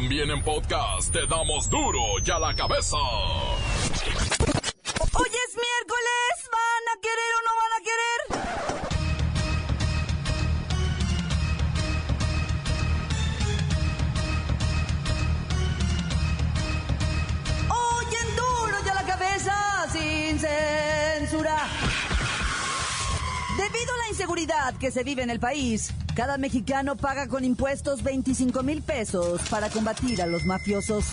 También en podcast te damos duro y a la cabeza. Hoy es miércoles, ¿van a querer o no van a querer? Hoy en duro y a la cabeza, sin censura. Debido a la inseguridad que se vive en el país, cada mexicano paga con impuestos 25 mil pesos para combatir a los mafiosos.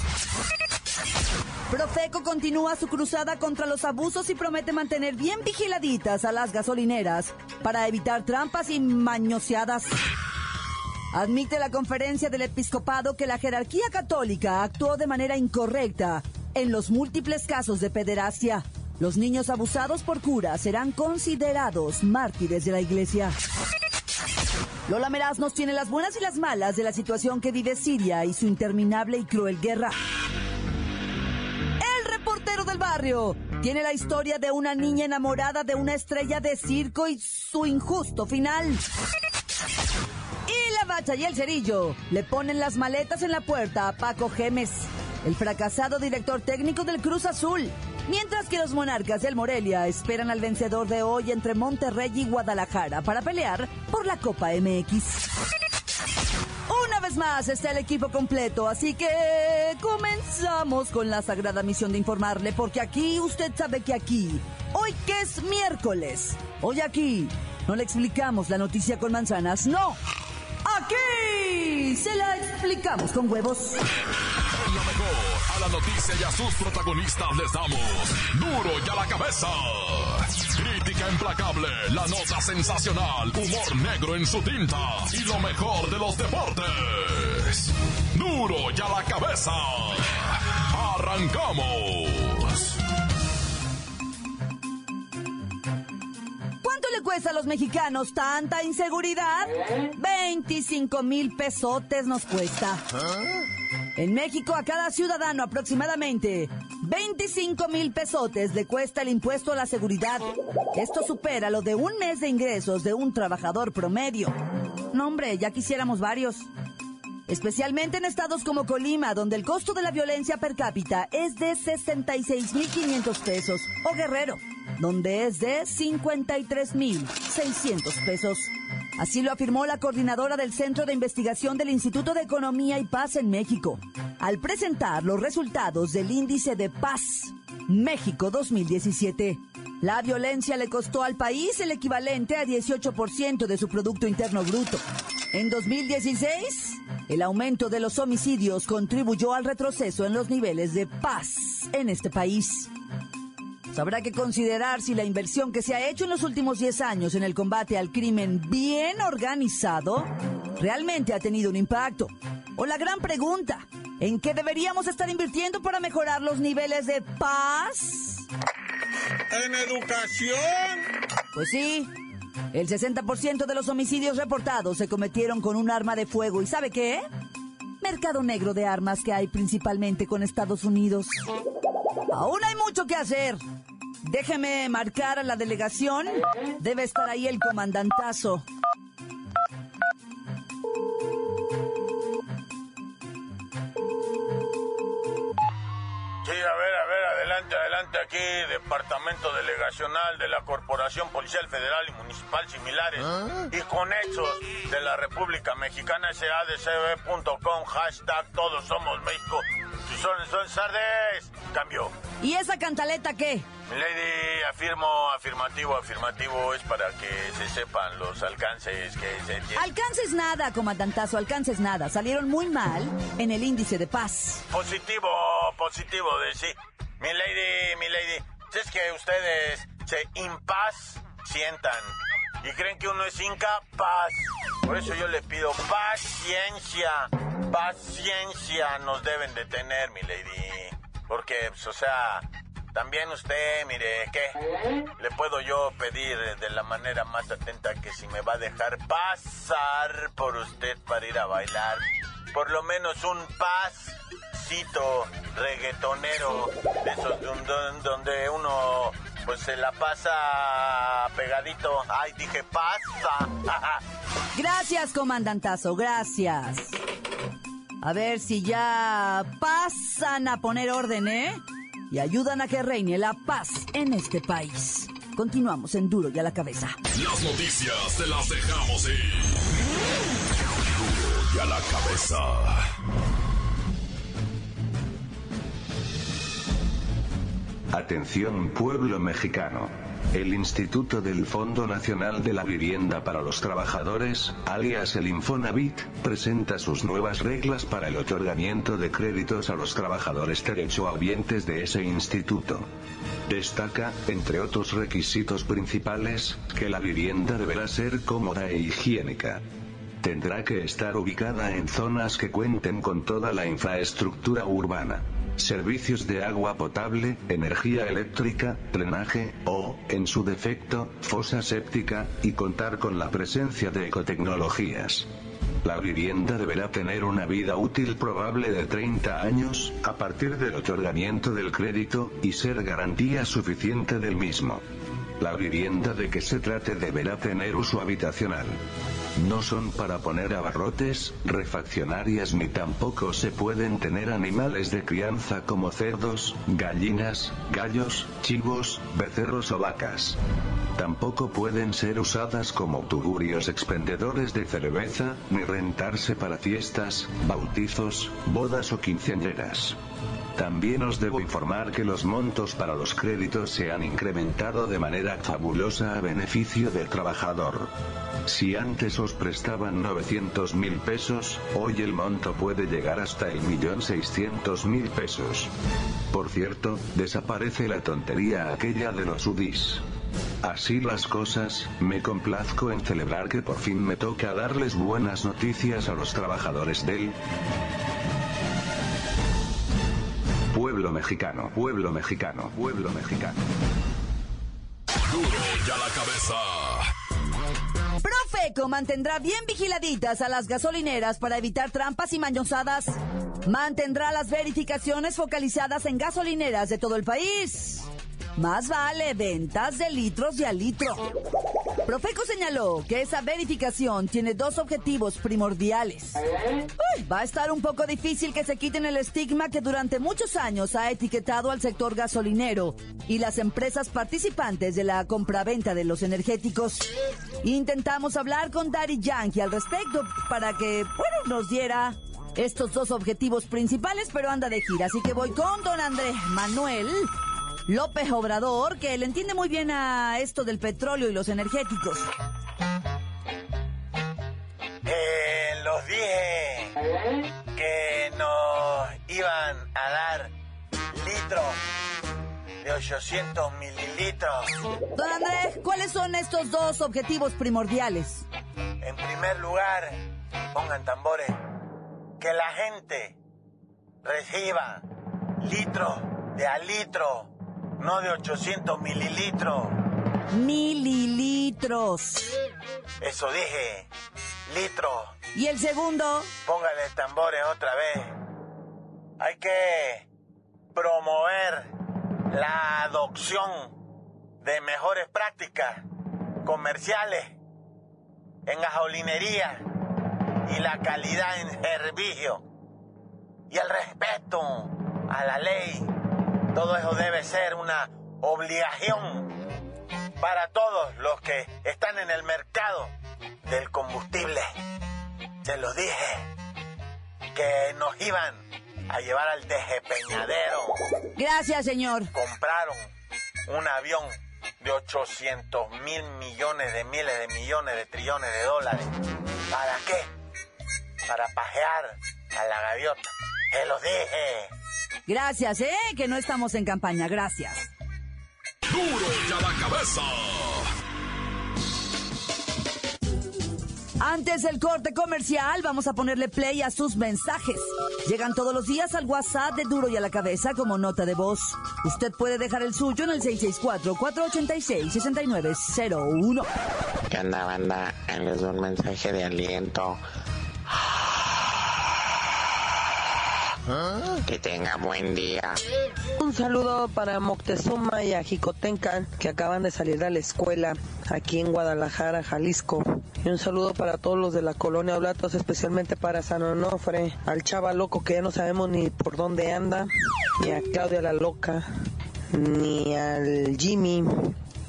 Profeco continúa su cruzada contra los abusos y promete mantener bien vigiladitas a las gasolineras para evitar trampas y mañoseadas. Admite la conferencia del episcopado que la jerarquía católica actuó de manera incorrecta en los múltiples casos de pederastia. Los niños abusados por curas serán considerados mártires de la iglesia. Lola Meraz nos tiene las buenas y las malas de la situación que vive Siria y su interminable y cruel guerra. El reportero del barrio tiene la historia de una niña enamorada de una estrella de circo y su injusto final. Y la bacha y el cerillo le ponen las maletas en la puerta a Paco Gemes, el fracasado director técnico del Cruz Azul. Mientras que los monarcas del Morelia esperan al vencedor de hoy entre Monterrey y Guadalajara para pelear por la Copa MX. Una vez más está el equipo completo, así que comenzamos con la sagrada misión de informarle, porque aquí usted sabe que aquí, hoy que es miércoles, hoy aquí, no le explicamos la noticia con manzanas, no. Aquí se la explicamos con huevos. La noticia y a sus protagonistas les damos duro y a la cabeza. Crítica implacable, la nota sensacional, humor negro en su tinta y lo mejor de los deportes. Duro y a la cabeza. Arrancamos. ¿Cuánto le cuesta a los mexicanos tanta inseguridad? 25 mil pesotes nos cuesta. En México, a cada ciudadano aproximadamente 25 mil pesotes le cuesta el impuesto a la seguridad. Esto supera lo de un mes de ingresos de un trabajador promedio. No, hombre, ya quisiéramos varios. Especialmente en estados como Colima, donde el costo de la violencia per cápita es de 66.500 pesos, o Guerrero, donde es de 53.600 pesos. Así lo afirmó la coordinadora del Centro de Investigación del Instituto de Economía y Paz en México, al presentar los resultados del Índice de Paz México 2017. La violencia le costó al país el equivalente a 18% de su Producto Interno Bruto. En 2016, el aumento de los homicidios contribuyó al retroceso en los niveles de paz en este país. Habrá que considerar si la inversión que se ha hecho en los últimos 10 años en el combate al crimen bien organizado realmente ha tenido un impacto. O la gran pregunta, ¿en qué deberíamos estar invirtiendo para mejorar los niveles de paz? En educación. Pues sí, el 60% de los homicidios reportados se cometieron con un arma de fuego. ¿Y sabe qué? Mercado negro de armas que hay principalmente con Estados Unidos. Aún hay mucho que hacer. Déjeme marcar a la delegación. Debe estar ahí el comandantazo. Sí, a ver, a ver, adelante, adelante aquí, Departamento Delegacional de la Corporación Policial Federal y Municipal similares y conexos de la República Mexicana SADCB.com, hashtag Todos Somos México. Si son, son sardes, cambio. ¿Y esa cantaleta qué? Lady, afirmo, afirmativo, afirmativo, es para que se sepan los alcances que se tienen. Alcances nada, comandantazo, alcances nada. Salieron muy mal en el índice de paz. Positivo, positivo de sí. Mi lady, mi lady, si es que ustedes se impaz sientan y creen que uno es incapaz. Por eso yo le pido paciencia, paciencia nos deben de tener, mi lady. Porque, pues, o sea, también usted, mire, ¿qué? Le puedo yo pedir de la manera más atenta que si me va a dejar pasar por usted para ir a bailar. Por lo menos un pasito reggaetonero de esos donde uno pues se la pasa pegadito. Ay, dije pasa. Gracias, comandantazo, gracias. A ver si ya pasan a poner orden, ¿eh? Y ayudan a que reine la paz en este país. Continuamos en Duro y a la cabeza. Las noticias te las dejamos ir. Duro y a la cabeza. Atención pueblo mexicano. El Instituto del Fondo Nacional de la Vivienda para los Trabajadores, alias el Infonavit, presenta sus nuevas reglas para el otorgamiento de créditos a los trabajadores derechohabientes de ese instituto. Destaca, entre otros requisitos principales, que la vivienda deberá ser cómoda e higiénica. Tendrá que estar ubicada en zonas que cuenten con toda la infraestructura urbana servicios de agua potable, energía eléctrica, drenaje, o, en su defecto, fosa séptica, y contar con la presencia de ecotecnologías. La vivienda deberá tener una vida útil probable de 30 años, a partir del otorgamiento del crédito, y ser garantía suficiente del mismo. La vivienda de que se trate deberá tener uso habitacional. No son para poner abarrotes, refaccionarias ni tampoco se pueden tener animales de crianza como cerdos, gallinas, gallos, chivos, becerros o vacas. Tampoco pueden ser usadas como tugurios expendedores de cerveza, ni rentarse para fiestas, bautizos, bodas o quinceañeras. También os debo informar que los montos para los créditos se han incrementado de manera fabulosa a beneficio del trabajador. Si antes prestaban 900 mil pesos, hoy el monto puede llegar hasta el millón seiscientos mil pesos. Por cierto, desaparece la tontería aquella de los UDIs. Así las cosas, me complazco en celebrar que por fin me toca darles buenas noticias a los trabajadores del pueblo mexicano, pueblo mexicano, pueblo mexicano. Duro y a la cabeza. Profeco mantendrá bien vigiladitas a las gasolineras para evitar trampas y mañosadas. Mantendrá las verificaciones focalizadas en gasolineras de todo el país. Más vale ventas de litros y a litro. Profeco señaló que esa verificación tiene dos objetivos primordiales. Va a estar un poco difícil que se quiten el estigma que durante muchos años ha etiquetado al sector gasolinero y las empresas participantes de la compraventa de los energéticos. Intentamos hablar con Daddy Yankee al respecto para que, bueno, nos diera estos dos objetivos principales, pero anda de gira. Así que voy con don Andrés Manuel López Obrador, que le entiende muy bien a esto del petróleo y los energéticos. Eh, los dije que nos iban a dar litros de 800 mililitros. Don Andrés, ¿cuáles son estos dos objetivos primordiales? En primer lugar, pongan tambores, que la gente reciba litros de a litro no de 800 mililitros. Mililitros. Eso dije, litros. ¿Y el segundo? Póngale tambores otra vez. Hay que promover la adopción de mejores prácticas comerciales en gasolinería y la calidad en servicio y el respeto a la ley todo eso debe ser una obligación para todos los que están en el mercado del combustible. Se los dije que nos iban a llevar al despeñadero. Gracias, señor. Compraron un avión de 800 mil millones de miles de millones de trillones de dólares. ¿Para qué? Para pajear a la gaviota. Se los dije. Gracias, ¿eh? Que no estamos en campaña. Gracias. Duro y a la cabeza. Antes del corte comercial, vamos a ponerle play a sus mensajes. Llegan todos los días al WhatsApp de Duro y a la cabeza como nota de voz. Usted puede dejar el suyo en el 664-486-6901. ¿Qué onda, banda? Les doy un mensaje de aliento. Que tenga buen día. Un saludo para Moctezuma y a Jicotencan que acaban de salir de la escuela aquí en Guadalajara, Jalisco. Y un saludo para todos los de la colonia Oblatos, especialmente para San Onofre, al chava loco que ya no sabemos ni por dónde anda, ni a Claudia la loca, ni al Jimmy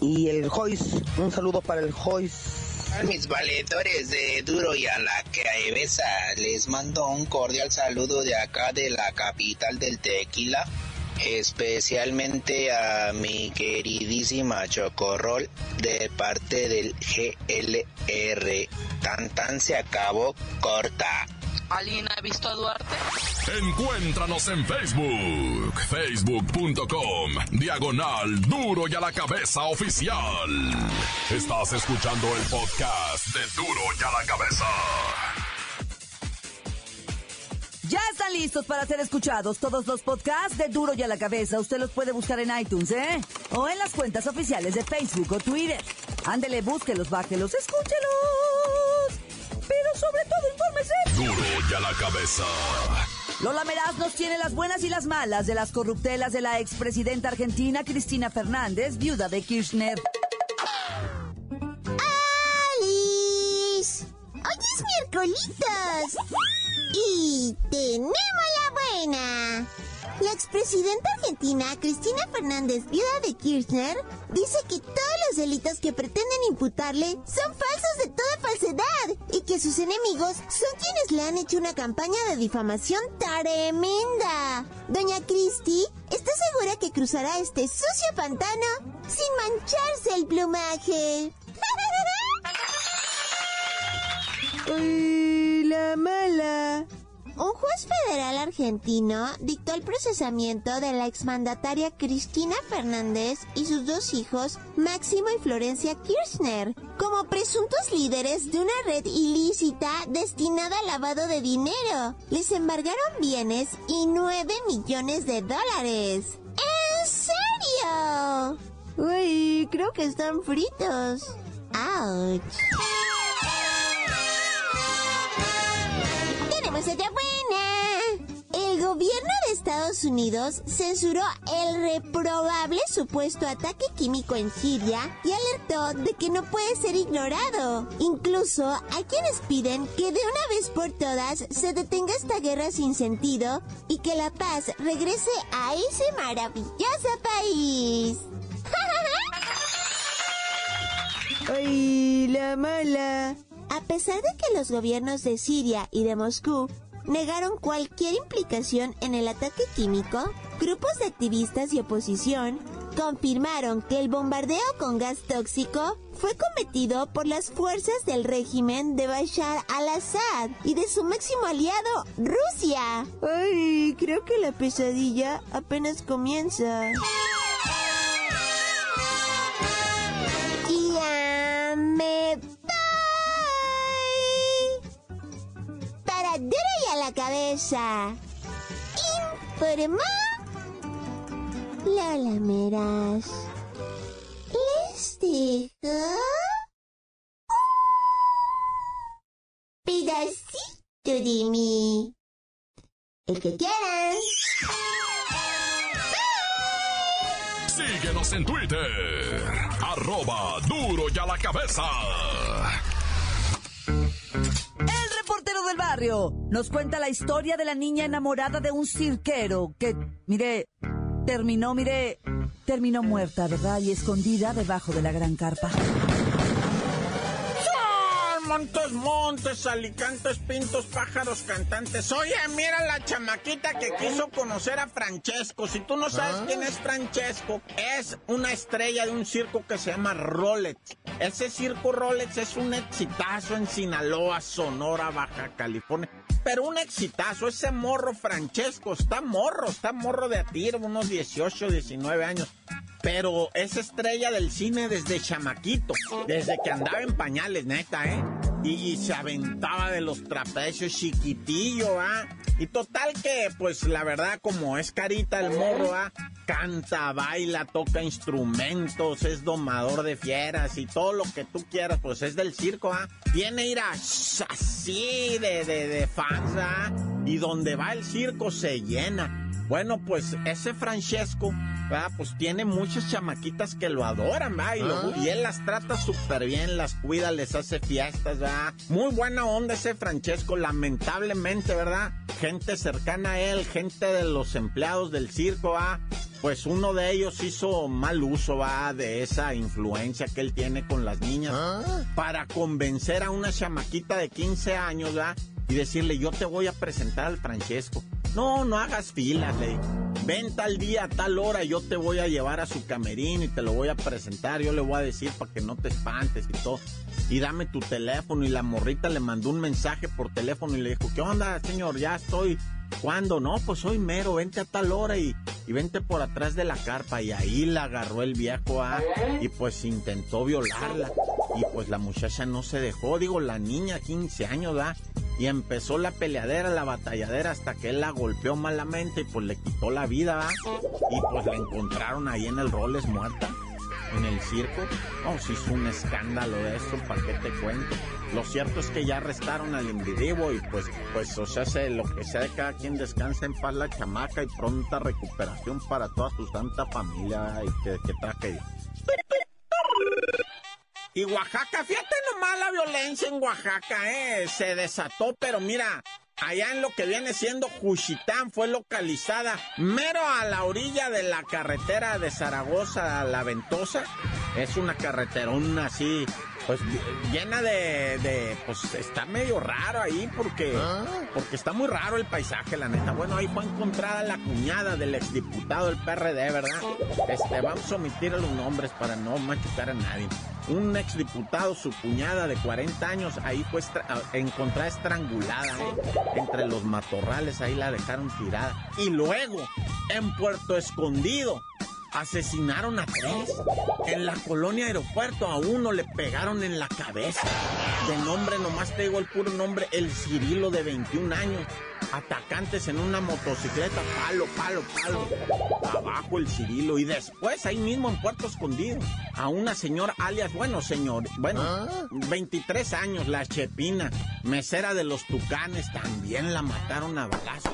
y el Joyce. Un saludo para el Joyce. A mis valedores de Duro y a la Cabeza les mando un cordial saludo de acá de la capital del tequila especialmente a mi queridísima Chocorrol de parte del GLR. Tan tan se acabó corta. ¿Alguien ha visto a Duarte? Encuéntranos en Facebook, facebook.com, diagonal duro y a la cabeza oficial. Estás escuchando el podcast de duro y a la cabeza. Ya están listos para ser escuchados todos los podcasts de Duro y a la Cabeza. Usted los puede buscar en iTunes, ¿eh? O en las cuentas oficiales de Facebook o Twitter. Ándele, búsquelos, bájelos, escúchelos. Pero sobre todo. Duro y a la cabeza. Lola Meraz nos tiene las buenas y las malas de las corruptelas de la expresidenta argentina Cristina Fernández, viuda de Kirchner. ¡Alice! ¡Hoy es miércolitos! Y tenemos la buena. La expresidenta argentina Cristina Fernández, viuda de Kirchner, dice que todos los delitos que pretenden imputarle son falsos de toda falsedad y que sus enemigos son quienes le han hecho una campaña de difamación tremenda. Doña Cristi está segura que cruzará este sucio pantano sin mancharse el plumaje. ¡Ay, la mala! Un juez federal argentino dictó el procesamiento de la exmandataria Cristina Fernández y sus dos hijos, Máximo y Florencia Kirchner, como presuntos líderes de una red ilícita destinada al lavado de dinero. Les embargaron bienes y 9 millones de dólares. ¿En serio? Uy, creo que están fritos. ¡Auch! Gobierno de Estados Unidos censuró el reprobable supuesto ataque químico en Siria y alertó de que no puede ser ignorado. Incluso hay quienes piden que de una vez por todas se detenga esta guerra sin sentido y que la paz regrese a ese maravilloso país. ¡Ay, la mala! A pesar de que los gobiernos de Siria y de Moscú negaron cualquier implicación en el ataque químico, grupos de activistas y oposición confirmaron que el bombardeo con gas tóxico fue cometido por las fuerzas del régimen de Bashar al-Assad y de su máximo aliado, Rusia. ¡Ay, creo que la pesadilla apenas comienza! A la cabeza. Informó Lola Meras. Les dejo un pedacito de mí. El que quieran. Síguenos en Twitter. Arroba duro y a la cabeza. Nos cuenta la historia de la niña enamorada de un cirquero que, mire, terminó, mire, terminó muerta, ¿verdad? Y escondida debajo de la gran carpa. Montes, montes, alicantes, pintos, pájaros, cantantes. Oye, mira la chamaquita que quiso conocer a Francesco. Si tú no sabes quién es Francesco, es una estrella de un circo que se llama Rolex. Ese circo Rolex es un exitazo en Sinaloa, Sonora, Baja California. Pero un exitazo, ese morro Francesco, está morro, está morro de a tiro, unos 18, 19 años pero es estrella del cine desde chamaquito, desde que andaba en pañales, neta, ¿eh? Y se aventaba de los trapecios chiquitillo, ¿ah? Y total que, pues la verdad, como es carita el morro, ¿ah? Canta, baila, toca instrumentos, es domador de fieras y todo lo que tú quieras, pues es del circo, ¿ah? Tiene ir así de, de, de fans, ¿ah? Y donde va el circo se llena. Bueno, pues ese Francesco, ¿verdad? Pues tiene muchas chamaquitas que lo adoran, ¿verdad? Y, lo- y él las trata súper bien, las cuida, les hace fiestas, ¿verdad? Muy buena onda ese Francesco, lamentablemente, ¿verdad? Gente cercana a él, gente de los empleados del circo, ¿verdad? Pues uno de ellos hizo mal uso, va, de esa influencia que él tiene con las niñas para convencer a una chamaquita de 15 años, ¿va? Y decirle, yo te voy a presentar al Francesco. No, no hagas filas, le digo. Ven tal día, a tal hora, yo te voy a llevar a su camerino y te lo voy a presentar. Yo le voy a decir para que no te espantes y todo. Y dame tu teléfono. Y la morrita le mandó un mensaje por teléfono y le dijo, ¿qué onda, señor? Ya estoy. ¿Cuándo? No, pues soy mero, vente a tal hora y, y vente por atrás de la carpa. Y ahí la agarró el viejo, ah, y pues intentó violarla. Y pues la muchacha no se dejó, digo, la niña, 15 años, ¿ah? Y empezó la peleadera, la batalladera, hasta que él la golpeó malamente y pues le quitó la vida. Y pues la encontraron ahí en el Roles muerta, en el circo. No, se hizo un escándalo de eso, ¿para qué te cuento? Lo cierto es que ya arrestaron al individuo y pues, pues, o sea, se- lo que sea de cada quien descansa en paz la chamaca y pronta recuperación para toda su santa familia y que, tragedia. Y Oaxaca, fíjate nomás la violencia en Oaxaca, ¿eh? Se desató, pero mira, allá en lo que viene siendo Juchitán fue localizada mero a la orilla de la carretera de Zaragoza a La Ventosa. Es una carreterona así, pues llena de, de, pues está medio raro ahí porque, porque está muy raro el paisaje, la neta. Bueno, ahí fue encontrada la cuñada del exdiputado del PRD, ¿verdad? Este, vamos a omitir los nombres para no machucar a nadie. Un exdiputado, su cuñada de 40 años, ahí fue estra- encontrada estrangulada ¿eh? entre los matorrales, ahí la dejaron tirada. Y luego, en Puerto Escondido, asesinaron a tres. En la colonia aeropuerto a uno le pegaron en la cabeza. De nombre, nomás te digo el puro nombre, el Cirilo de 21 años. Atacantes en una motocicleta, palo, palo, palo. Abajo el Cirilo. Y después, ahí mismo en Puerto Escondido, a una señora alias, bueno, señor, bueno, 23 años, la Chepina, mesera de los Tucanes, también la mataron a balazos.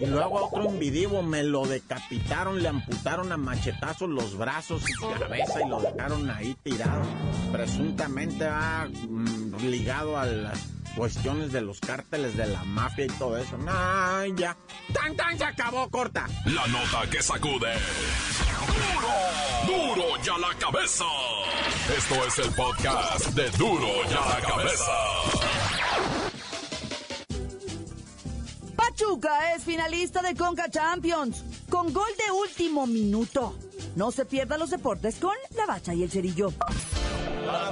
Y luego a otro individuo me lo decapitaron, le amputaron a machetazos los brazos y cabeza y lo dejaron ahí tirado. Presuntamente va mm, ligado a las cuestiones de los cárteles de la mafia y todo eso. No, ya. ¡Tan, tan! Se acabó, corta. La nota que sacude. ¡Duro! ¡Duro ya la cabeza! Esto es el podcast de Duro ya la cabeza. Pachuca es finalista de Conca Champions con gol de último minuto. No se pierda los deportes con la bacha y el cerillo. ¡La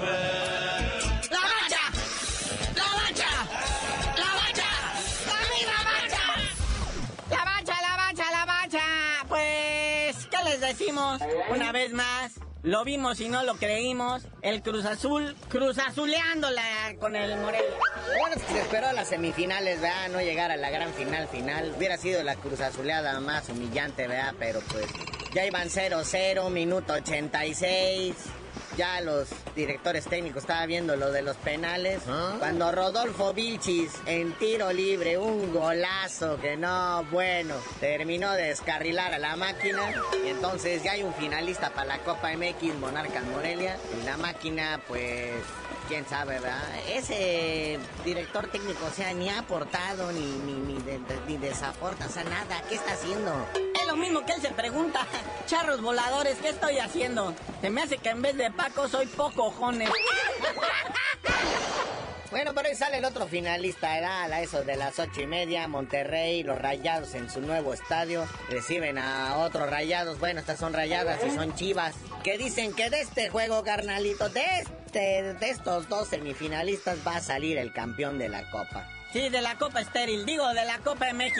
les decimos? Una vez más, lo vimos y no lo creímos. El Cruz Azul, Cruz Azuleándola con el Morelia. Bueno, es se esperó a las semifinales, ¿verdad? No llegar a la gran final final. Hubiera sido la cruz azuleada más humillante, ¿verdad? Pero pues ya iban 0-0, minuto 86. Ya los directores técnicos estaban viendo lo de los penales. Cuando Rodolfo Vilchis en tiro libre, un golazo que no, bueno, terminó de descarrilar a la máquina. Y entonces ya hay un finalista para la Copa MX, Monarcas Morelia. Y la máquina, pues, quién sabe, ¿verdad? Ese director técnico, o sea, ni ha aportado, ni, ni, ni, de- ni desaporta, o sea, nada. ¿Qué está haciendo? Es lo mismo que él se pregunta. Charros voladores, ¿qué estoy haciendo? Se me hace que en vez de Paco soy poco jones. Bueno, pero ahí sale el otro finalista, era a eso de las ocho y media, Monterrey, los Rayados en su nuevo estadio, reciben a otros Rayados, bueno, estas son Rayadas y son Chivas, que dicen que de este juego, carnalito, de este, de estos dos semifinalistas va a salir el campeón de la Copa. Sí, de la Copa Estéril, digo, de la Copa MX.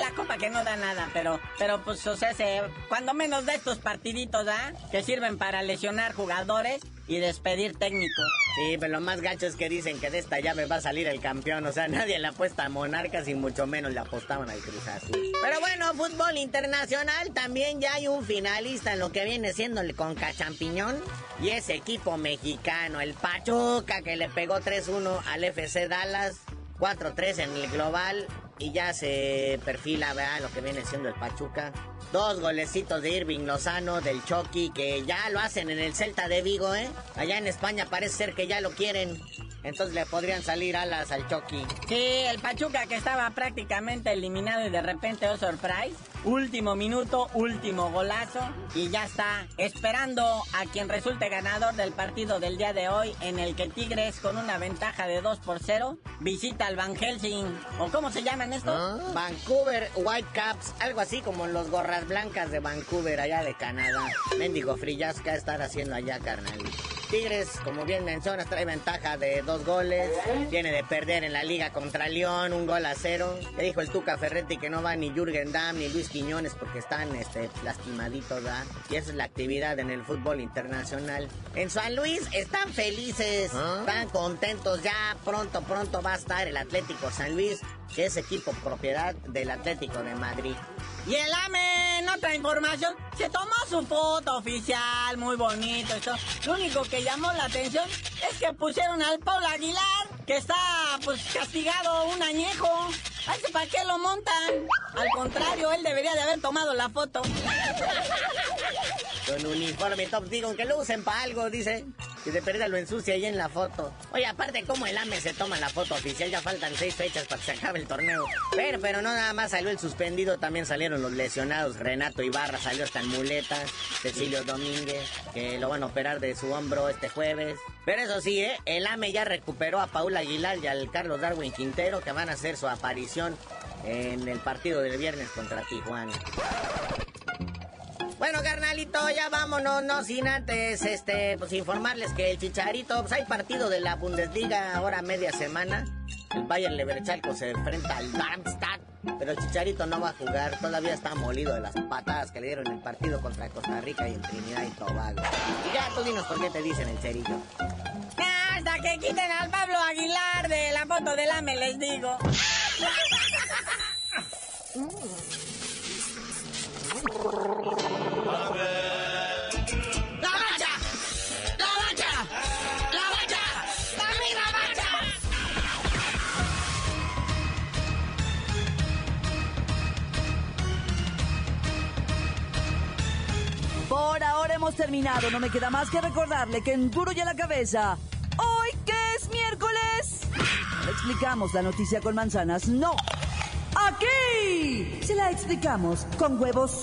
La Copa que no da nada, pero, pero pues, o sea, se, cuando menos de estos partiditos, ¿ah? Que sirven para lesionar jugadores y despedir técnicos. Sí, pero lo más gacho es que dicen que de esta llave va a salir el campeón. O sea, nadie le apuesta a Monarcas y mucho menos le apostaban al Cruz Azul. Pero bueno, fútbol internacional también ya hay un finalista en lo que viene siendo el Conca Champiñón. Y ese equipo mexicano, el Pachuca, que le pegó 3-1 al FC Dallas. 4-3 en el global. Y ya se perfila, vea, lo que viene siendo el Pachuca. Dos golecitos de Irving Lozano, del Chucky, que ya lo hacen en el Celta de Vigo, ¿eh? Allá en España parece ser que ya lo quieren. Entonces le podrían salir alas al Chucky. Sí, el Pachuca que estaba prácticamente eliminado y de repente, oh surprise, último minuto, último golazo y ya está esperando a quien resulte ganador del partido del día de hoy en el que Tigres con una ventaja de 2 por 0 visita al Van Helsing o cómo se llaman estos? Vancouver Whitecaps, algo así como los gorras blancas de Vancouver allá de Canadá. Mendigo Frillasca estar haciendo allá, carnal. Tigres, como bien mencionas, trae ventaja de dos goles. Viene de perder en la liga contra León, un gol a cero. Le dijo el Tuca Ferretti que no va ni Jürgen Damm ni Luis Quiñones porque están este, lastimaditos, ¿verdad? Y esa es la actividad en el fútbol internacional. En San Luis están felices, están contentos. Ya pronto, pronto va a estar el Atlético San Luis, que es equipo propiedad del Atlético de Madrid. Y el AME, otra información, se tomó su foto oficial, muy bonito esto. Lo único que llamó la atención es que pusieron al Paul Aguilar, que está pues castigado un añejo. Ay, ¿para qué lo montan? Al contrario, él debería de haber tomado la foto. Con uniforme top, digo, que lo usen para algo, dice. Que de perdida lo ensucia ahí en la foto. Oye, aparte, como el AME se toma la foto oficial? Ya faltan seis fechas para que se acabe el torneo. Pero, pero no nada más salió el suspendido, también salieron los lesionados. Renato Ibarra salió hasta en muletas. Cecilio Domínguez, que lo van a operar de su hombro este jueves. Pero eso sí, ¿eh? el AME ya recuperó a Paula Aguilar y al Carlos Darwin Quintero, que van a hacer su aparición en el partido del viernes contra Tijuana. Bueno, carnalito, ya vámonos, no sin antes, este, pues informarles que el Chicharito, pues hay partido de la Bundesliga ahora media semana. El Bayern Leverkusen se enfrenta al Darmstadt, pero el Chicharito no va a jugar, todavía está molido de las patadas que le dieron en el partido contra Costa Rica y en Trinidad y Tobago. Y ya tú dinos por qué te dicen el cerillo. Hasta que quiten al Pablo Aguilar de la foto del AME, les digo. Por ahora hemos terminado. No me queda más que recordarle que en Duro y a la Cabeza, hoy que es miércoles, le explicamos la noticia con manzanas. No. Aquí se la explicamos con huevos.